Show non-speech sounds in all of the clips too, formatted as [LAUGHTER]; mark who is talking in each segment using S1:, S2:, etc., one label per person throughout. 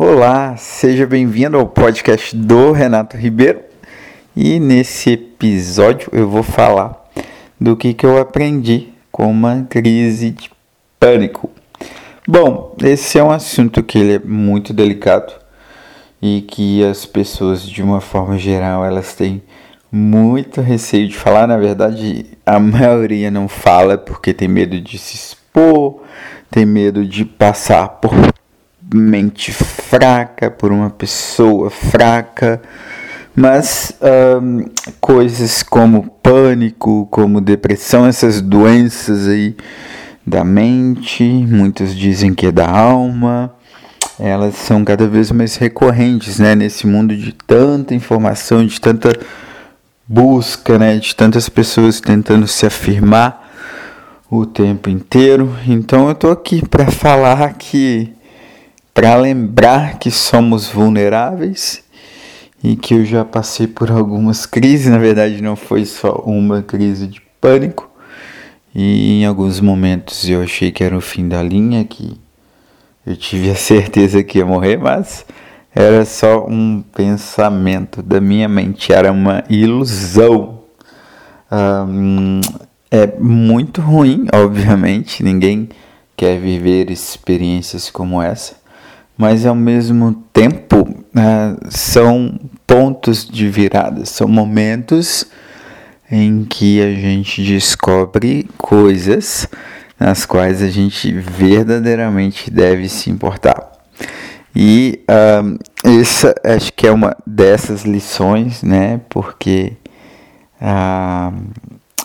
S1: Olá, seja bem-vindo ao podcast do Renato Ribeiro. E nesse episódio eu vou falar do que, que eu aprendi com uma crise de pânico. Bom, esse é um assunto que ele é muito delicado e que as pessoas, de uma forma geral, elas têm muito receio de falar. Na verdade, a maioria não fala porque tem medo de se expor, tem medo de passar por mente fraca, por uma pessoa fraca. Mas um, coisas como pânico, como depressão, essas doenças aí da mente, muitos dizem que é da alma, elas são cada vez mais recorrentes, né, nesse mundo de tanta informação, de tanta busca, né, de tantas pessoas tentando se afirmar o tempo inteiro. Então eu tô aqui para falar que para lembrar que somos vulneráveis e que eu já passei por algumas crises, na verdade não foi só uma crise de pânico. E em alguns momentos eu achei que era o fim da linha, que eu tive a certeza que ia morrer, mas era só um pensamento da minha mente, era uma ilusão. É muito ruim, obviamente, ninguém quer viver experiências como essa, mas ao mesmo tempo uh, são pontos de virada, são momentos em que a gente descobre coisas nas quais a gente verdadeiramente deve se importar. E uh, essa acho que é uma dessas lições, né? Porque a,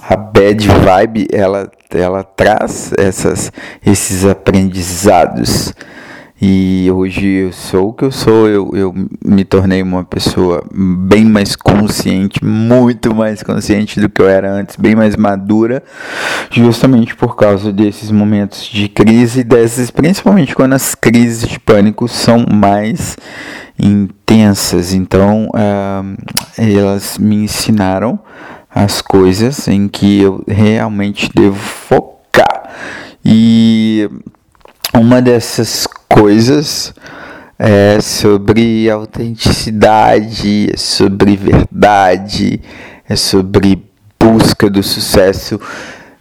S1: a bad vibe ela, ela traz essas, esses aprendizados e hoje eu sou o que eu sou, eu, eu me tornei uma pessoa bem mais consciente, muito mais consciente do que eu era antes, bem mais madura, justamente por causa desses momentos de crise, dessas, principalmente quando as crises de pânico são mais intensas. Então, uh, elas me ensinaram as coisas em que eu realmente devo focar. E uma dessas coisas é sobre autenticidade, é sobre verdade, é sobre busca do sucesso.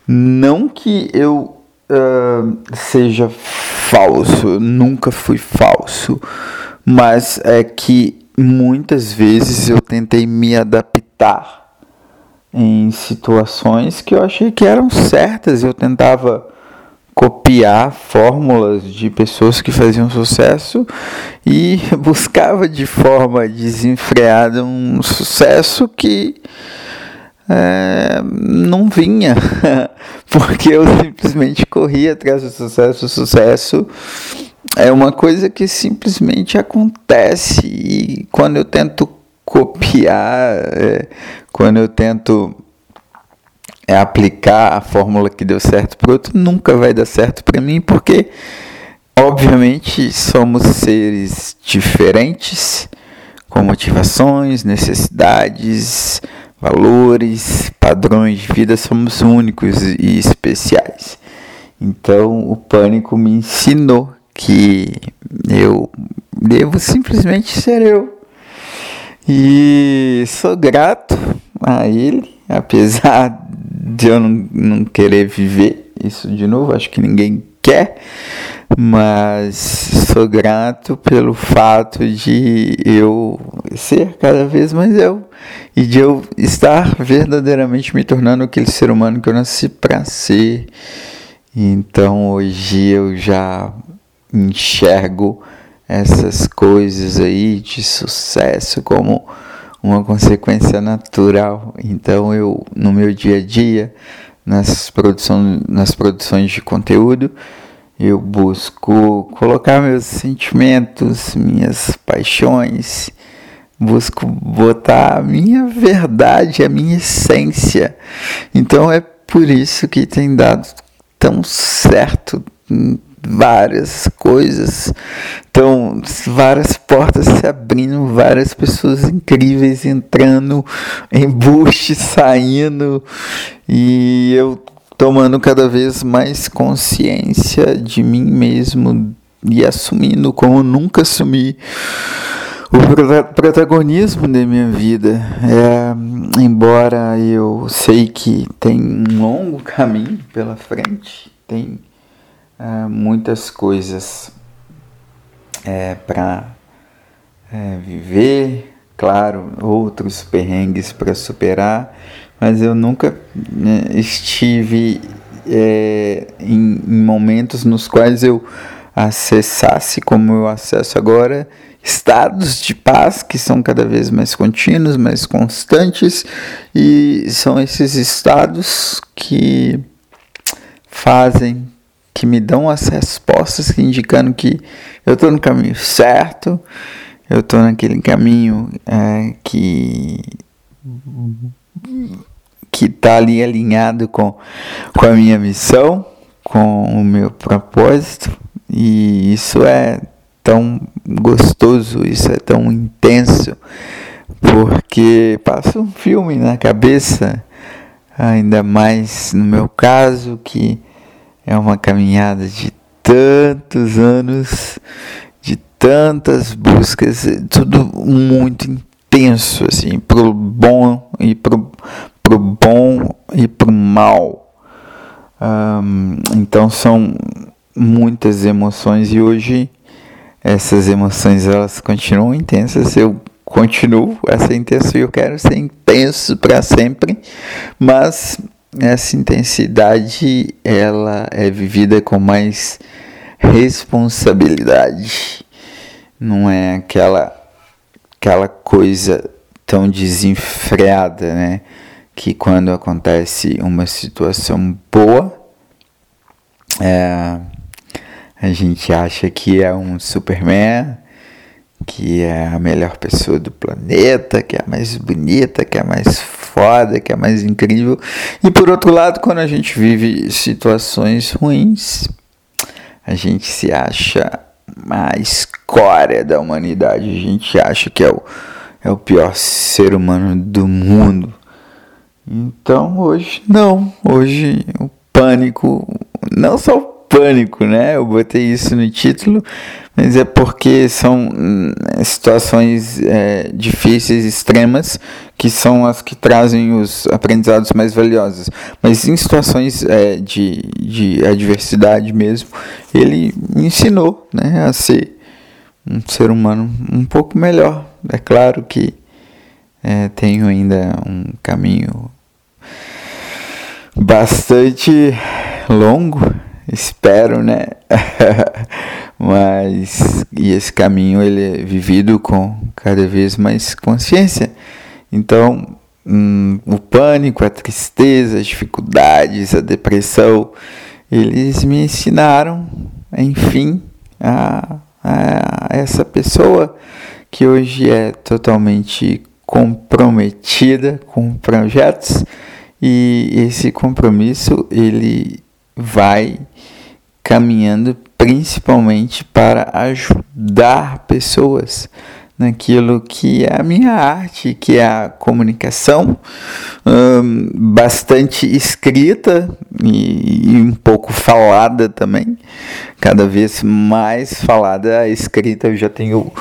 S1: Não que eu uh, seja falso, nunca fui falso, mas é que muitas vezes eu tentei me adaptar em situações que eu achei que eram certas. Eu tentava copiar fórmulas de pessoas que faziam sucesso e [LAUGHS] buscava de forma desenfreada um sucesso que é, não vinha, [LAUGHS] porque eu simplesmente corria atrás do sucesso. O sucesso é uma coisa que simplesmente acontece e quando eu tento copiar, é, quando eu tento é aplicar a fórmula que deu certo para outro, nunca vai dar certo para mim, porque obviamente somos seres diferentes, com motivações, necessidades, valores, padrões de vida, somos únicos e especiais. Então o pânico me ensinou que eu devo simplesmente ser eu. E sou grato a ele, [LAUGHS] apesar de eu não, não querer viver isso de novo, acho que ninguém quer, mas sou grato pelo fato de eu ser cada vez mais eu e de eu estar verdadeiramente me tornando aquele ser humano que eu nasci para ser. Então hoje eu já enxergo essas coisas aí de sucesso como uma consequência natural. Então eu no meu dia a dia, nas, produção, nas produções de conteúdo, eu busco colocar meus sentimentos, minhas paixões, busco botar a minha verdade, a minha essência. Então é por isso que tem dado tão certo várias coisas. Então, várias portas se abrindo, várias pessoas incríveis entrando, embuste saindo, e eu tomando cada vez mais consciência de mim mesmo, e assumindo como nunca assumi o protagonismo da minha vida. É, embora eu sei que tem um longo caminho pela frente, tem é, muitas coisas é, para é, viver, claro, outros perrengues para superar, mas eu nunca né, estive é, em, em momentos nos quais eu acessasse como eu acesso agora estados de paz que são cada vez mais contínuos, mais constantes, e são esses estados que fazem, que me dão as respostas indicando que eu estou no caminho certo, eu estou naquele caminho é, que que está ali alinhado com, com a minha missão, com o meu propósito, e isso é tão gostoso, isso é tão intenso, porque passa um filme na cabeça, ainda mais no meu caso, que é uma caminhada de tantos anos, de tantas buscas, tudo muito intenso, assim, pro bom e pro, pro bom e pro mal. Um, então são muitas emoções e hoje essas emoções elas continuam intensas. Eu continuo a ser intenso e eu quero ser intenso para sempre, mas essa intensidade ela é vivida com mais responsabilidade. Não é aquela aquela coisa tão desenfreada, né? Que quando acontece uma situação boa, é, a gente acha que é um Superman, que é a melhor pessoa do planeta, que é a mais bonita, que é a mais foda, que é a mais incrível. E por outro lado, quando a gente vive situações ruins, a gente se acha a escória da humanidade. A gente acha que é o, é o pior ser humano do mundo. Então hoje não, hoje o pânico, não só pânico, né? Eu botei isso no título, mas é porque são hum, situações é, difíceis, extremas, que são as que trazem os aprendizados mais valiosos. Mas em situações é, de, de adversidade mesmo, ele me ensinou né, a ser um ser humano um pouco melhor. É claro que é, tenho ainda um caminho bastante longo espero, né? [LAUGHS] Mas e esse caminho ele é vivido com cada vez mais consciência. Então, hum, o pânico, a tristeza, as dificuldades, a depressão, eles me ensinaram, enfim, a, a essa pessoa que hoje é totalmente comprometida com projetos e esse compromisso ele vai caminhando principalmente para ajudar pessoas naquilo que é a minha arte, que é a comunicação, hum, bastante escrita e, e, um pouco falada também, cada vez mais falada. A escrita eu já tenho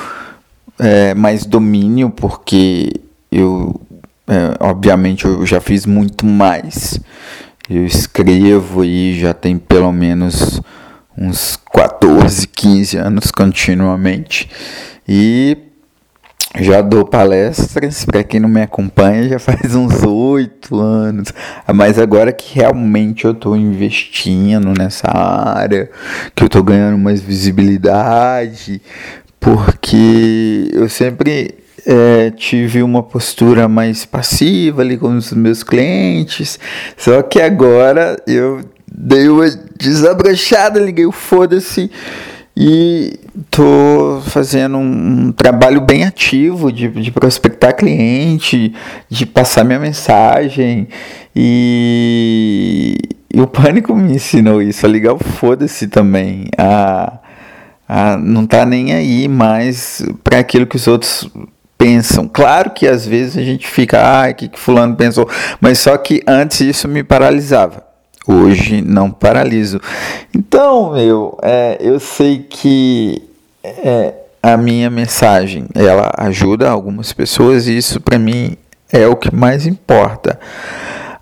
S1: é, mais domínio, porque eu, é, obviamente, eu já fiz muito mais eu escrevo e já tem pelo menos uns 14, 15 anos continuamente. E já dou palestras, para quem não me acompanha, já [LAUGHS] faz uns oito anos. Mas agora que realmente eu estou investindo nessa área, que eu estou ganhando mais visibilidade, porque eu sempre é, tive uma postura mais passiva ali com os meus clientes. Só que agora eu dei uma desabrochada, liguei o foda-se e tô fazendo um, trabalho bem ativo de, de prospectar cliente, de passar minha mensagem e, e o pânico me ensinou isso, a ligar o foda-se também, a, a não tá nem aí mais para aquilo que os outros pensam. Claro que às vezes a gente fica, ah, o que, que fulano pensou, mas só que antes isso me paralisava. hoje não paraliso. Então, meu, é, eu sei que é, a minha mensagem ela ajuda algumas pessoas e isso para mim é o que mais importa.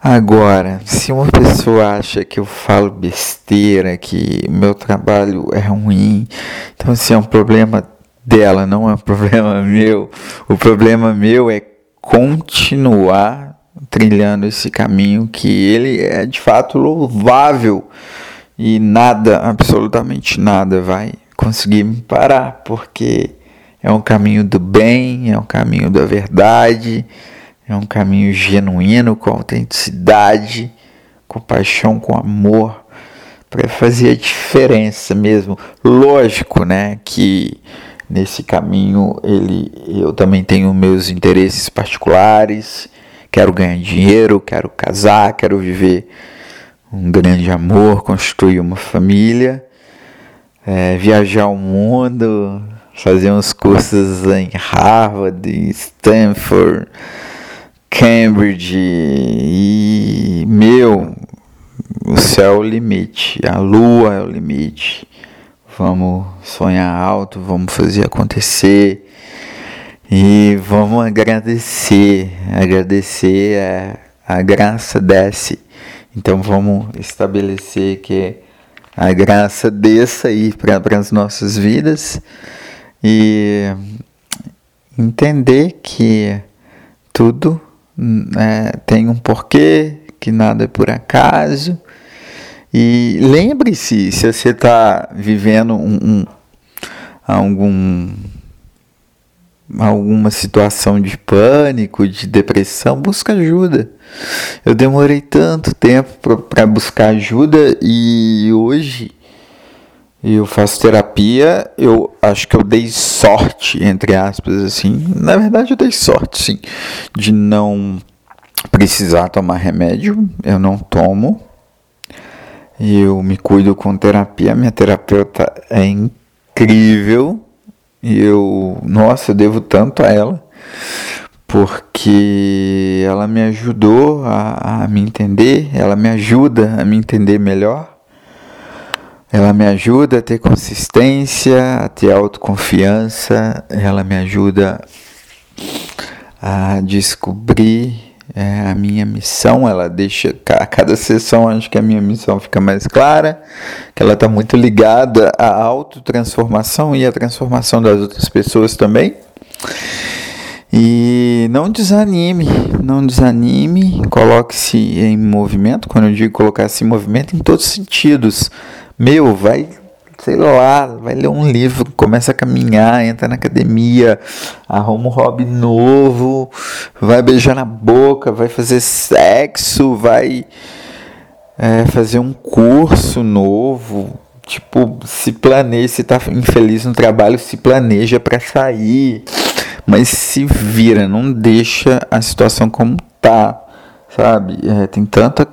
S1: Agora, se uma pessoa acha que eu falo besteira, que meu trabalho é ruim, então assim, é um problema dela, não é um [LAUGHS] problema meu. O problema meu é continuar trilhando esse caminho que ele é de fato louvável e nada, absolutamente nada vai conseguir me parar, porque é um caminho do bem, é um caminho da verdade é um caminho genuíno, com autenticidade, com paixão, com amor, para fazer a diferença mesmo. Lógico, né, que nesse caminho ele, eu também tenho meus interesses particulares. Quero ganhar dinheiro, quero casar, quero viver um grande amor, construir uma família, é, viajar o mundo, fazer uns cursos em Harvard, Stanford, Cambridge e meu, o céu é o limite, a lua é o limite. Vamos sonhar alto, vamos fazer acontecer e vamos agradecer. Agradecer a, a graça desce. Então vamos estabelecer que a graça desça aí para as nossas vidas e entender que tudo é, tem um porquê, que nada é por acaso. E lembre-se, se você está vivendo um, um, algum, alguma situação de pânico, de depressão, busca ajuda. Eu demorei tanto tempo para buscar ajuda e hoje eu faço terapia, eu acho que eu dei sorte, entre aspas, assim. Na verdade, eu dei sorte, sim, de não precisar tomar remédio. Eu não tomo. Eu me cuido com terapia. Minha terapeuta é incrível. E eu, nossa, eu devo tanto a ela, porque ela me ajudou a, a me entender, ela me ajuda a me entender melhor. Ela me ajuda a ter consistência, a ter autoconfiança, ela me ajuda a descobrir é, a minha missão. Ela deixa a cada sessão, acho que a minha missão fica mais clara, que ela está muito ligada à autotransformação e à transformação das outras pessoas também. E não desanime, não desanime, coloque-se em movimento. Quando eu digo colocar-se em movimento, em todos os sentidos meu, vai, sei lá, vai ler um livro, começa a caminhar, entra na academia, arruma um hobby novo, vai beijar na boca, vai fazer sexo, vai é, fazer um curso novo. Tipo, se planeja, se tá infeliz no trabalho, se planeja para sair. Mas se vira, não deixa a situação como tá, sabe? É, tem tanta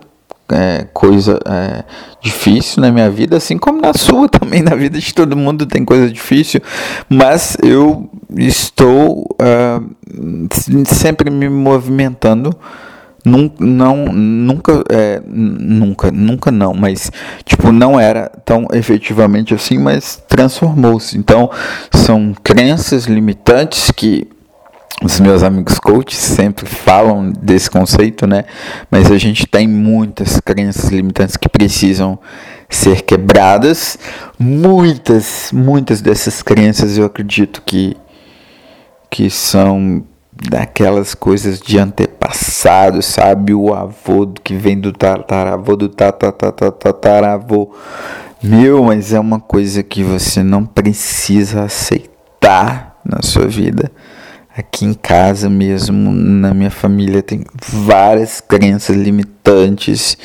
S1: é, coisa é, difícil na minha vida, assim como na [LAUGHS] sua também, na vida de todo mundo tem coisa difícil, mas eu estou uh, sempre me movimentando. Não, nunca, é, nunca, nunca não, mas tipo, não era tão efetivamente assim, mas transformou-se. Então, são crenças limitantes que os meus amigos coaches sempre falam desse conceito, né? Mas a gente tem muitas crenças limitantes que precisam ser quebradas. Muitas, muitas dessas crenças eu acredito que que são daquelas coisas de antepassado, sabe? O avô que vem do tataravô, do tataravô. Meu, mas é uma coisa que você não precisa aceitar na sua vida aqui em casa mesmo, na minha família, tem várias crenças limitantes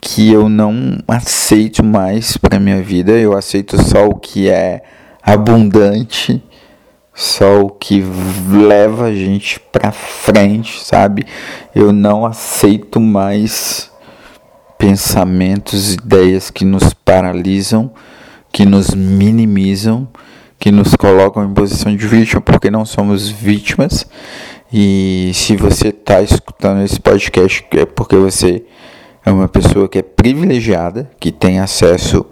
S1: que eu não aceito mais para minha vida. Eu aceito só o que é abundante, só o que leva a gente para frente, sabe? Eu não aceito mais pensamentos, ideias que nos paralisam, que nos minimizam que nos colocam em posição de vítima porque não somos vítimas. E se você está escutando esse podcast é porque você é uma pessoa que é privilegiada, que tem acesso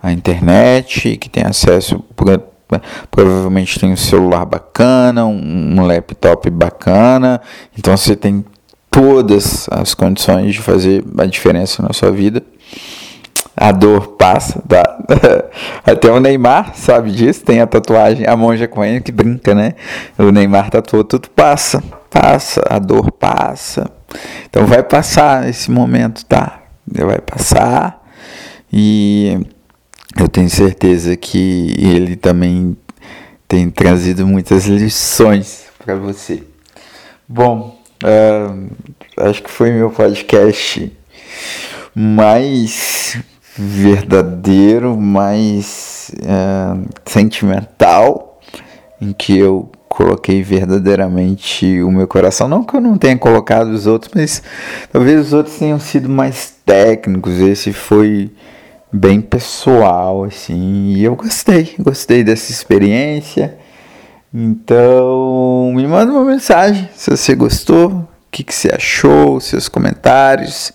S1: à internet, que tem acesso provavelmente tem um celular bacana, um, laptop bacana, então você tem todas as condições de fazer a diferença na sua vida. A dor passa, tá? [LAUGHS] Até o Neymar sabe disso, tem a tatuagem, a monja Coen que brinca, né? O Neymar tatuou, tudo passa, passa, a dor passa. Então vai passar esse momento, tá? Vai passar e eu tenho certeza que ele também tem trazido muitas lições para você. Bom, uh, acho que foi meu podcast mais verdadeiro, mais uh, sentimental, em que eu coloquei verdadeiramente o meu coração. Não que eu não tenha colocado os outros, mas talvez os outros tenham sido mais técnicos. Esse foi bem pessoal, assim, e eu gostei, gostei dessa experiência. Então, me manda uma mensagem se você gostou, o que, que você achou, seus comentários.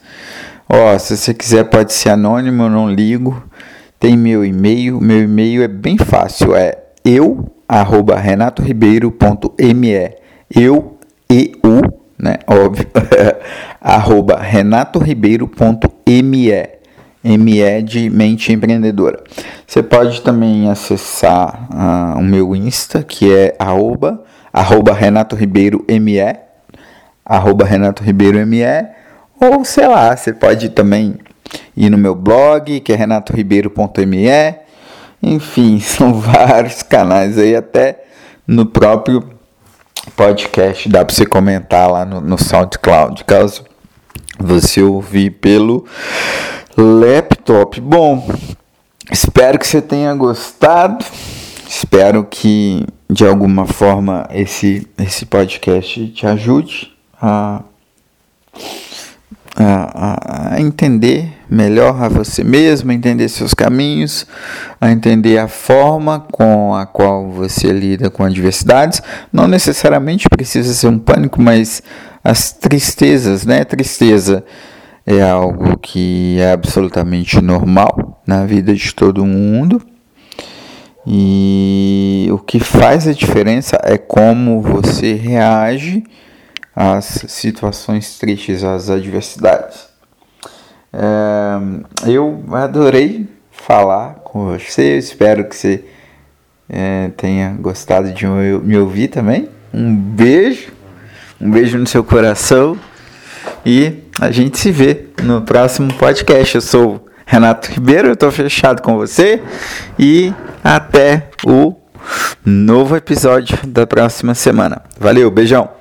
S1: Ó, se você quiser pode ser anônimo, eu não ligo. Tem meu e-mail, meu e-mail é bem fácil, é eu arroba eu e u, né, óbvio, [LAUGHS] arroba renatoribeiro.me ME de Mente Empreendedora. Você pode também acessar uh, o meu Insta, que é arroba, arroba Renato Ribeiro ME, arroba Renato Ribeiro ME, ou sei lá, você pode também ir no meu blog, que é renatoribeiro.me, enfim, [LAUGHS] são vários canais aí, até no próprio podcast dá para você comentar lá no, no SoundCloud, caso você ouvir pelo laptop. Bom, espero que você tenha gostado. Espero que de alguma forma esse, esse podcast te ajude a, a, a entender melhor a você mesmo, a entender seus caminhos, a entender a forma com a qual você lida com adversidades. Não necessariamente precisa ser um pânico, mas as tristezas, né? Tristeza é algo que é absolutamente normal na vida de todo mundo. E o que faz a diferença é como você reage às situações tristes, às adversidades. É, eu adorei falar com você, espero que você é, tenha gostado de me ouvir também. Um beijo, um beijo no seu coração e a gente se vê no próximo podcast. Eu sou Renato Ribeiro, eu estou fechado com você e até o novo episódio da próxima semana. Valeu, beijão!